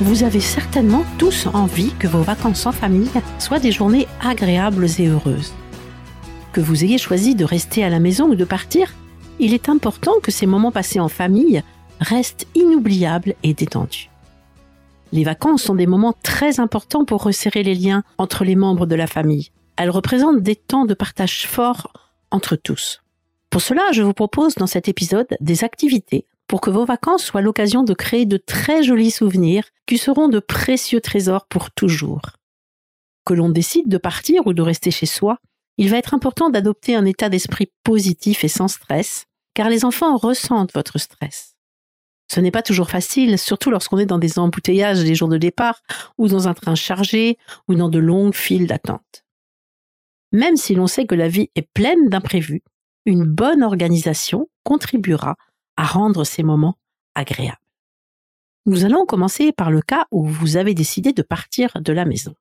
Vous avez certainement tous envie que vos vacances en famille soient des journées agréables et heureuses. Que vous ayez choisi de rester à la maison ou de partir, il est important que ces moments passés en famille restent inoubliables et détendus. Les vacances sont des moments très importants pour resserrer les liens entre les membres de la famille. Elles représentent des temps de partage forts entre tous. Pour cela, je vous propose dans cet épisode des activités pour que vos vacances soient l'occasion de créer de très jolis souvenirs qui seront de précieux trésors pour toujours. Que l'on décide de partir ou de rester chez soi, il va être important d'adopter un état d'esprit positif et sans stress, car les enfants ressentent votre stress. Ce n'est pas toujours facile, surtout lorsqu'on est dans des embouteillages les jours de départ, ou dans un train chargé, ou dans de longues files d'attente. Même si l'on sait que la vie est pleine d'imprévus, une bonne organisation contribuera à rendre ces moments agréables. Nous allons commencer par le cas où vous avez décidé de partir de la maison.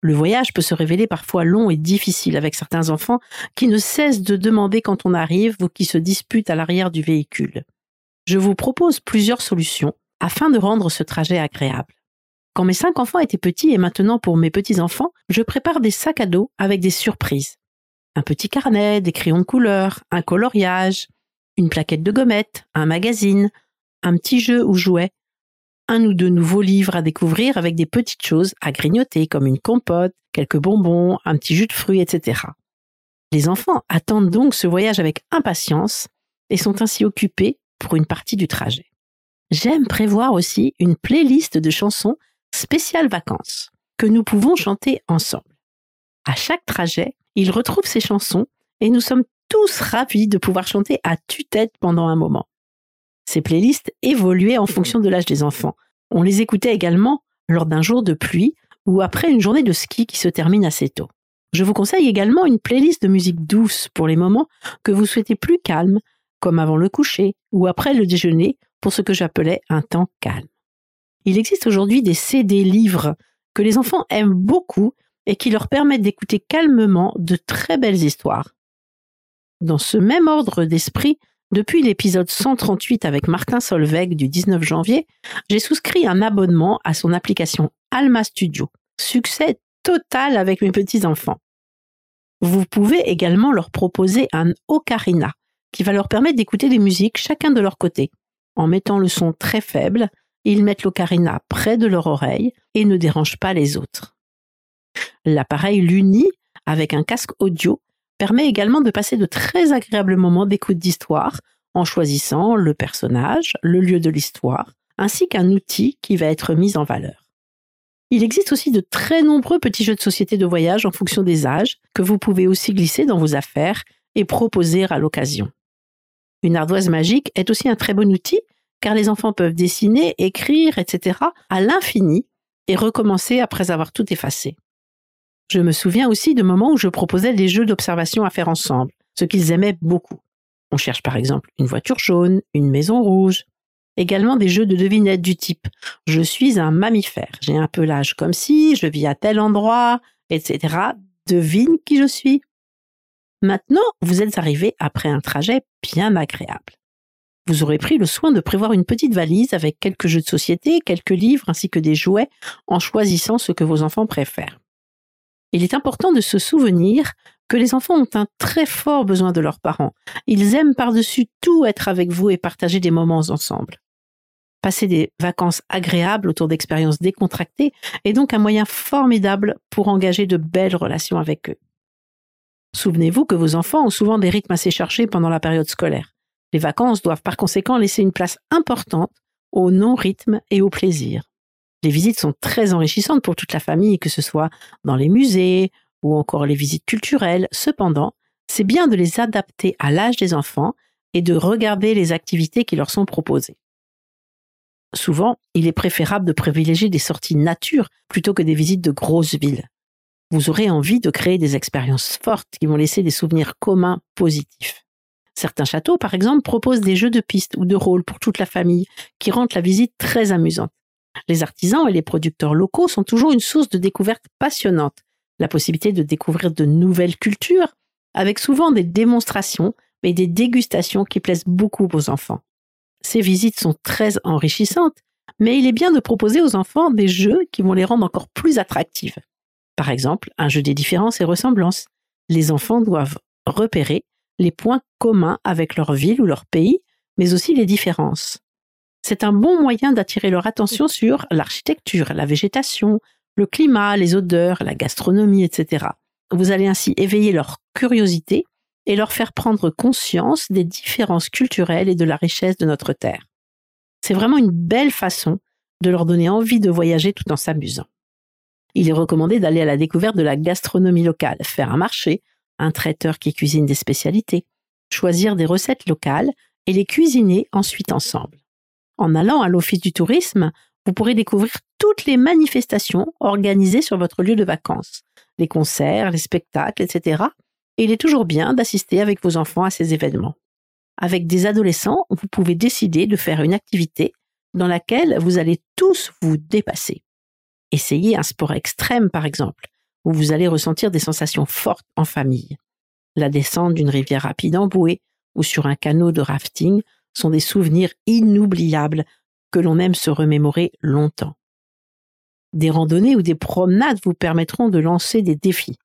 Le voyage peut se révéler parfois long et difficile avec certains enfants qui ne cessent de demander quand on arrive ou qui se disputent à l'arrière du véhicule. Je vous propose plusieurs solutions afin de rendre ce trajet agréable. Quand mes cinq enfants étaient petits et maintenant pour mes petits-enfants, je prépare des sacs à dos avec des surprises. Un petit carnet, des crayons de couleur, un coloriage, une plaquette de gommettes, un magazine, un petit jeu ou jouet, un ou deux nouveaux livres à découvrir avec des petites choses à grignoter comme une compote, quelques bonbons, un petit jus de fruits, etc. Les enfants attendent donc ce voyage avec impatience et sont ainsi occupés pour une partie du trajet. J'aime prévoir aussi une playlist de chansons spéciales vacances que nous pouvons chanter ensemble. À chaque trajet, ils retrouvent ces chansons et nous sommes tous ravis de pouvoir chanter à tue-tête pendant un moment. Ces playlists évoluaient en fonction de l'âge des enfants. On les écoutait également lors d'un jour de pluie ou après une journée de ski qui se termine assez tôt. Je vous conseille également une playlist de musique douce pour les moments que vous souhaitez plus calmes, comme avant le coucher ou après le déjeuner, pour ce que j'appelais un temps calme. Il existe aujourd'hui des CD livres que les enfants aiment beaucoup et qui leur permettent d'écouter calmement de très belles histoires. Dans ce même ordre d'esprit, depuis l'épisode 138 avec Martin Solveig du 19 janvier, j'ai souscrit un abonnement à son application Alma Studio. Succès total avec mes petits-enfants. Vous pouvez également leur proposer un ocarina qui va leur permettre d'écouter des musiques chacun de leur côté. En mettant le son très faible, ils mettent l'ocarina près de leur oreille et ne dérangent pas les autres. L'appareil Luni, avec un casque audio, permet également de passer de très agréables moments d'écoute d'histoire en choisissant le personnage, le lieu de l'histoire, ainsi qu'un outil qui va être mis en valeur. Il existe aussi de très nombreux petits jeux de société de voyage en fonction des âges que vous pouvez aussi glisser dans vos affaires et proposer à l'occasion. Une ardoise magique est aussi un très bon outil car les enfants peuvent dessiner, écrire, etc. à l'infini et recommencer après avoir tout effacé. Je me souviens aussi de moments où je proposais des jeux d'observation à faire ensemble, ce qu'ils aimaient beaucoup. On cherche par exemple une voiture jaune, une maison rouge. Également des jeux de devinettes du type Je suis un mammifère, j'ai un pelage comme si, je vis à tel endroit, etc. Devine qui je suis. Maintenant, vous êtes arrivé après un trajet bien agréable. Vous aurez pris le soin de prévoir une petite valise avec quelques jeux de société, quelques livres ainsi que des jouets en choisissant ce que vos enfants préfèrent il est important de se souvenir que les enfants ont un très fort besoin de leurs parents. Ils aiment par-dessus tout être avec vous et partager des moments ensemble. Passer des vacances agréables autour d'expériences décontractées est donc un moyen formidable pour engager de belles relations avec eux. Souvenez-vous que vos enfants ont souvent des rythmes assez chargés pendant la période scolaire. Les vacances doivent par conséquent laisser une place importante au non-rythme et au plaisir. Les visites sont très enrichissantes pour toute la famille, que ce soit dans les musées ou encore les visites culturelles. Cependant, c'est bien de les adapter à l'âge des enfants et de regarder les activités qui leur sont proposées. Souvent, il est préférable de privilégier des sorties nature plutôt que des visites de grosses villes. Vous aurez envie de créer des expériences fortes qui vont laisser des souvenirs communs positifs. Certains châteaux, par exemple, proposent des jeux de piste ou de rôle pour toute la famille qui rendent la visite très amusante. Les artisans et les producteurs locaux sont toujours une source de découverte passionnante. La possibilité de découvrir de nouvelles cultures, avec souvent des démonstrations et des dégustations qui plaisent beaucoup aux enfants. Ces visites sont très enrichissantes, mais il est bien de proposer aux enfants des jeux qui vont les rendre encore plus attractives. Par exemple, un jeu des différences et ressemblances. Les enfants doivent repérer les points communs avec leur ville ou leur pays, mais aussi les différences. C'est un bon moyen d'attirer leur attention sur l'architecture, la végétation, le climat, les odeurs, la gastronomie, etc. Vous allez ainsi éveiller leur curiosité et leur faire prendre conscience des différences culturelles et de la richesse de notre terre. C'est vraiment une belle façon de leur donner envie de voyager tout en s'amusant. Il est recommandé d'aller à la découverte de la gastronomie locale, faire un marché, un traiteur qui cuisine des spécialités, choisir des recettes locales et les cuisiner ensuite ensemble. En allant à l'Office du tourisme, vous pourrez découvrir toutes les manifestations organisées sur votre lieu de vacances, les concerts, les spectacles, etc. Et il est toujours bien d'assister avec vos enfants à ces événements. Avec des adolescents, vous pouvez décider de faire une activité dans laquelle vous allez tous vous dépasser. Essayez un sport extrême, par exemple, où vous allez ressentir des sensations fortes en famille. La descente d'une rivière rapide en bouée ou sur un canot de rafting sont des souvenirs inoubliables que l'on aime se remémorer longtemps. Des randonnées ou des promenades vous permettront de lancer des défis.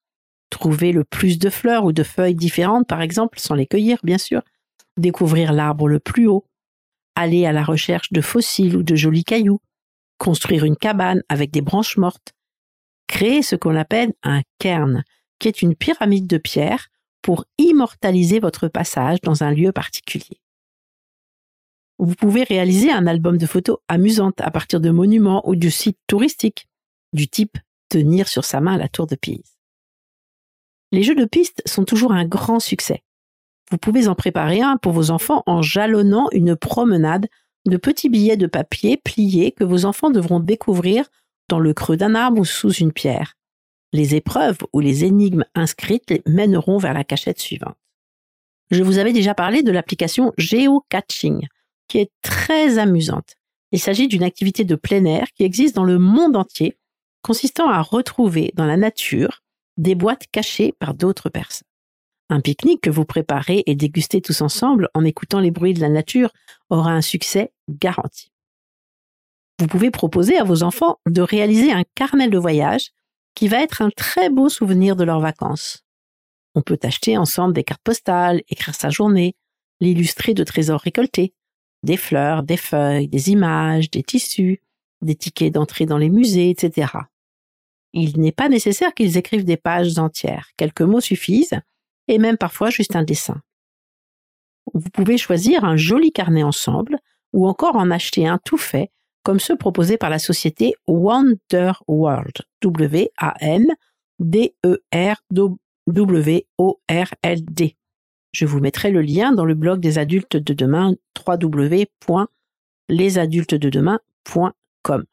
Trouver le plus de fleurs ou de feuilles différentes, par exemple, sans les cueillir, bien sûr. Découvrir l'arbre le plus haut. Aller à la recherche de fossiles ou de jolis cailloux. Construire une cabane avec des branches mortes. Créer ce qu'on appelle un cairn, qui est une pyramide de pierre pour immortaliser votre passage dans un lieu particulier. Vous pouvez réaliser un album de photos amusantes à partir de monuments ou de sites touristiques, du type tenir sur sa main la tour de Pise. Les jeux de piste sont toujours un grand succès. Vous pouvez en préparer un pour vos enfants en jalonnant une promenade de petits billets de papier pliés que vos enfants devront découvrir dans le creux d'un arbre ou sous une pierre. Les épreuves ou les énigmes inscrites les mèneront vers la cachette suivante. Je vous avais déjà parlé de l'application Geocaching, qui est très amusante. Il s'agit d'une activité de plein air qui existe dans le monde entier, consistant à retrouver dans la nature des boîtes cachées par d'autres personnes. Un pique-nique que vous préparez et dégustez tous ensemble en écoutant les bruits de la nature aura un succès garanti. Vous pouvez proposer à vos enfants de réaliser un carnet de voyage qui va être un très beau souvenir de leurs vacances. On peut acheter ensemble des cartes postales, écrire sa journée, l'illustrer de trésors récoltés, des fleurs, des feuilles, des images, des tissus, des tickets d'entrée dans les musées, etc. Il n'est pas nécessaire qu'ils écrivent des pages entières, quelques mots suffisent, et même parfois juste un dessin. Vous pouvez choisir un joli carnet ensemble, ou encore en acheter un tout fait, comme ceux proposés par la société Wonder World, W-A-N-D-E-R-W-O-R-L-D. Je vous mettrai le lien dans le blog des adultes de demain www.lesadultesdedemain.com.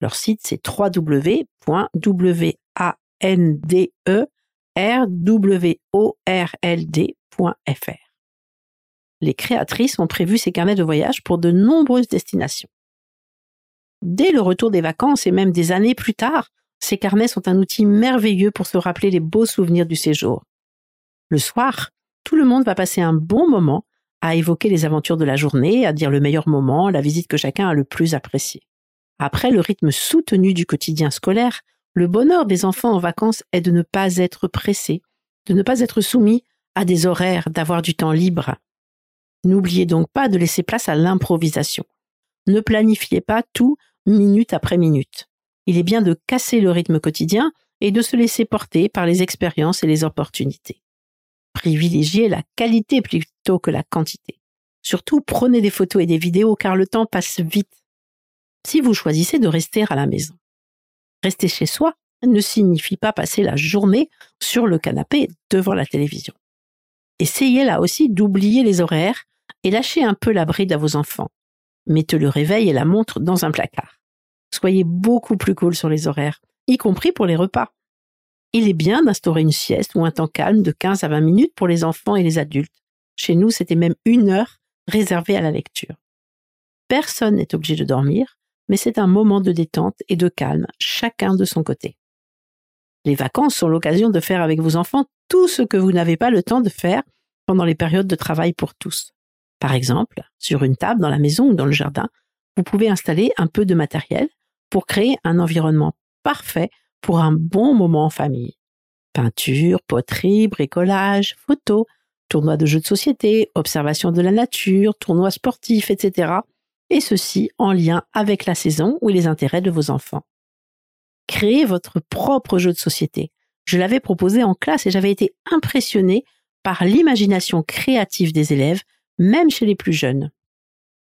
Leur site c'est www.wanderworld.fr. Les créatrices ont prévu ces carnets de voyage pour de nombreuses destinations. Dès le retour des vacances et même des années plus tard, ces carnets sont un outil merveilleux pour se rappeler les beaux souvenirs du séjour. Le soir, tout le monde va passer un bon moment à évoquer les aventures de la journée, à dire le meilleur moment, la visite que chacun a le plus appréciée. Après le rythme soutenu du quotidien scolaire, le bonheur des enfants en vacances est de ne pas être pressés, de ne pas être soumis à des horaires, d'avoir du temps libre. N'oubliez donc pas de laisser place à l'improvisation. Ne planifiez pas tout minute après minute. Il est bien de casser le rythme quotidien et de se laisser porter par les expériences et les opportunités privilégiez la qualité plutôt que la quantité. Surtout, prenez des photos et des vidéos car le temps passe vite. Si vous choisissez de rester à la maison. Rester chez soi ne signifie pas passer la journée sur le canapé devant la télévision. Essayez là aussi d'oublier les horaires et lâchez un peu la bride à vos enfants. Mettez le réveil et la montre dans un placard. Soyez beaucoup plus cool sur les horaires, y compris pour les repas. Il est bien d'instaurer une sieste ou un temps calme de 15 à 20 minutes pour les enfants et les adultes. Chez nous, c'était même une heure réservée à la lecture. Personne n'est obligé de dormir, mais c'est un moment de détente et de calme, chacun de son côté. Les vacances sont l'occasion de faire avec vos enfants tout ce que vous n'avez pas le temps de faire pendant les périodes de travail pour tous. Par exemple, sur une table dans la maison ou dans le jardin, vous pouvez installer un peu de matériel pour créer un environnement parfait pour un bon moment en famille. Peinture, poterie, bricolage, photos, tournois de jeux de société, observation de la nature, tournois sportifs, etc. Et ceci en lien avec la saison ou les intérêts de vos enfants. Créez votre propre jeu de société. Je l'avais proposé en classe et j'avais été impressionné par l'imagination créative des élèves, même chez les plus jeunes.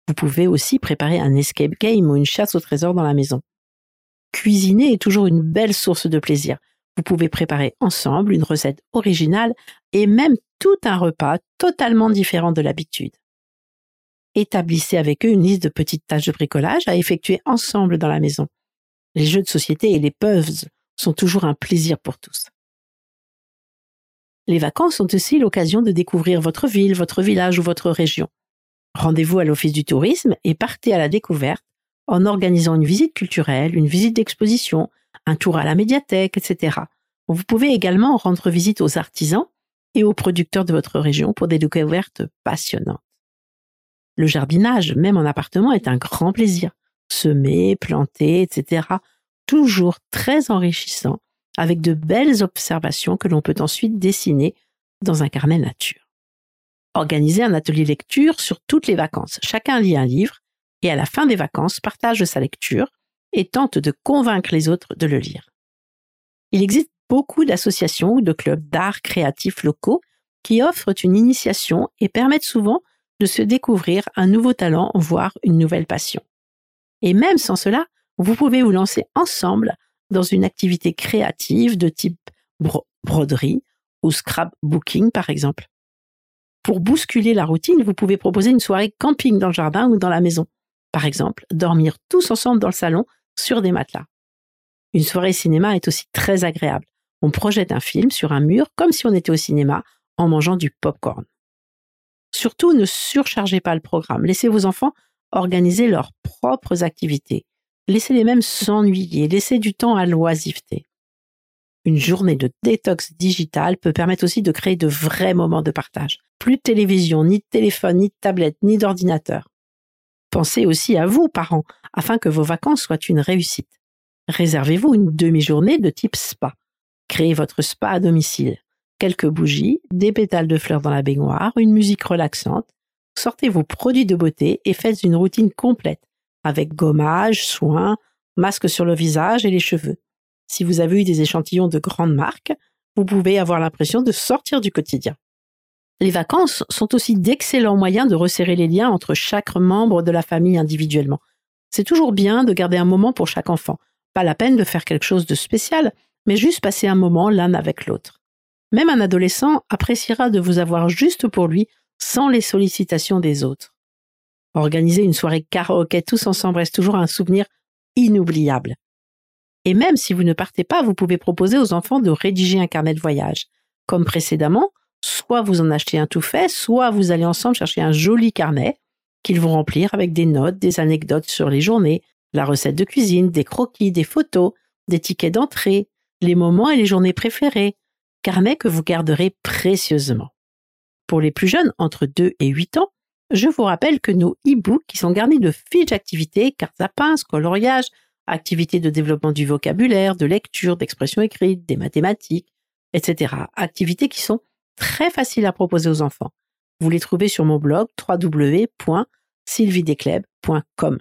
Vous pouvez aussi préparer un escape game ou une chasse au trésor dans la maison. Cuisiner est toujours une belle source de plaisir. Vous pouvez préparer ensemble une recette originale et même tout un repas totalement différent de l'habitude. Établissez avec eux une liste de petites tâches de bricolage à effectuer ensemble dans la maison. Les jeux de société et les puzzles sont toujours un plaisir pour tous. Les vacances sont aussi l'occasion de découvrir votre ville, votre village ou votre région. Rendez-vous à l'Office du tourisme et partez à la découverte en organisant une visite culturelle, une visite d'exposition, un tour à la médiathèque, etc. Vous pouvez également rendre visite aux artisans et aux producteurs de votre région pour des découvertes passionnantes. Le jardinage, même en appartement, est un grand plaisir. Semer, planter, etc. Toujours très enrichissant, avec de belles observations que l'on peut ensuite dessiner dans un carnet nature. Organisez un atelier lecture sur toutes les vacances. Chacun lit un livre et à la fin des vacances partage sa lecture et tente de convaincre les autres de le lire. Il existe beaucoup d'associations ou de clubs d'art créatifs locaux qui offrent une initiation et permettent souvent de se découvrir un nouveau talent, voire une nouvelle passion. Et même sans cela, vous pouvez vous lancer ensemble dans une activité créative de type broderie ou scrapbooking par exemple. Pour bousculer la routine, vous pouvez proposer une soirée camping dans le jardin ou dans la maison. Par exemple, dormir tous ensemble dans le salon sur des matelas. Une soirée cinéma est aussi très agréable. On projette un film sur un mur comme si on était au cinéma en mangeant du pop-corn. Surtout, ne surchargez pas le programme. Laissez vos enfants organiser leurs propres activités. Laissez-les même s'ennuyer. Laissez du temps à l'oisiveté. Une journée de détox digital peut permettre aussi de créer de vrais moments de partage. Plus de télévision, ni de téléphone, ni de tablette, ni d'ordinateur. Pensez aussi à vous, parents, afin que vos vacances soient une réussite. Réservez-vous une demi-journée de type spa. Créez votre spa à domicile. Quelques bougies, des pétales de fleurs dans la baignoire, une musique relaxante. Sortez vos produits de beauté et faites une routine complète, avec gommage, soins, masque sur le visage et les cheveux. Si vous avez eu des échantillons de grandes marques, vous pouvez avoir l'impression de sortir du quotidien. Les vacances sont aussi d'excellents moyens de resserrer les liens entre chaque membre de la famille individuellement. C'est toujours bien de garder un moment pour chaque enfant. Pas la peine de faire quelque chose de spécial, mais juste passer un moment l'un avec l'autre. Même un adolescent appréciera de vous avoir juste pour lui sans les sollicitations des autres. Organiser une soirée karaoké tous ensemble reste toujours un souvenir inoubliable. Et même si vous ne partez pas, vous pouvez proposer aux enfants de rédiger un carnet de voyage. Comme précédemment, soit vous en achetez un tout fait, soit vous allez ensemble chercher un joli carnet qu'ils vont remplir avec des notes, des anecdotes sur les journées, la recette de cuisine, des croquis, des photos, des tickets d'entrée, les moments et les journées préférées, carnet que vous garderez précieusement. Pour les plus jeunes, entre 2 et 8 ans, je vous rappelle que nos e-books qui sont garnis de fiches d'activités, cartes à pince, coloriage, activités de développement du vocabulaire, de lecture, d'expression écrite, des mathématiques, etc. Activités qui sont très facile à proposer aux enfants. Vous les trouvez sur mon blog www.sylvidescleb.com.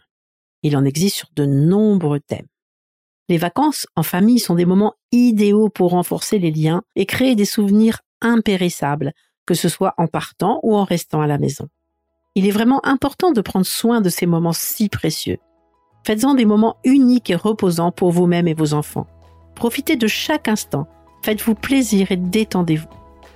Il en existe sur de nombreux thèmes. Les vacances en famille sont des moments idéaux pour renforcer les liens et créer des souvenirs impérissables, que ce soit en partant ou en restant à la maison. Il est vraiment important de prendre soin de ces moments si précieux. Faites-en des moments uniques et reposants pour vous-même et vos enfants. Profitez de chaque instant, faites-vous plaisir et détendez-vous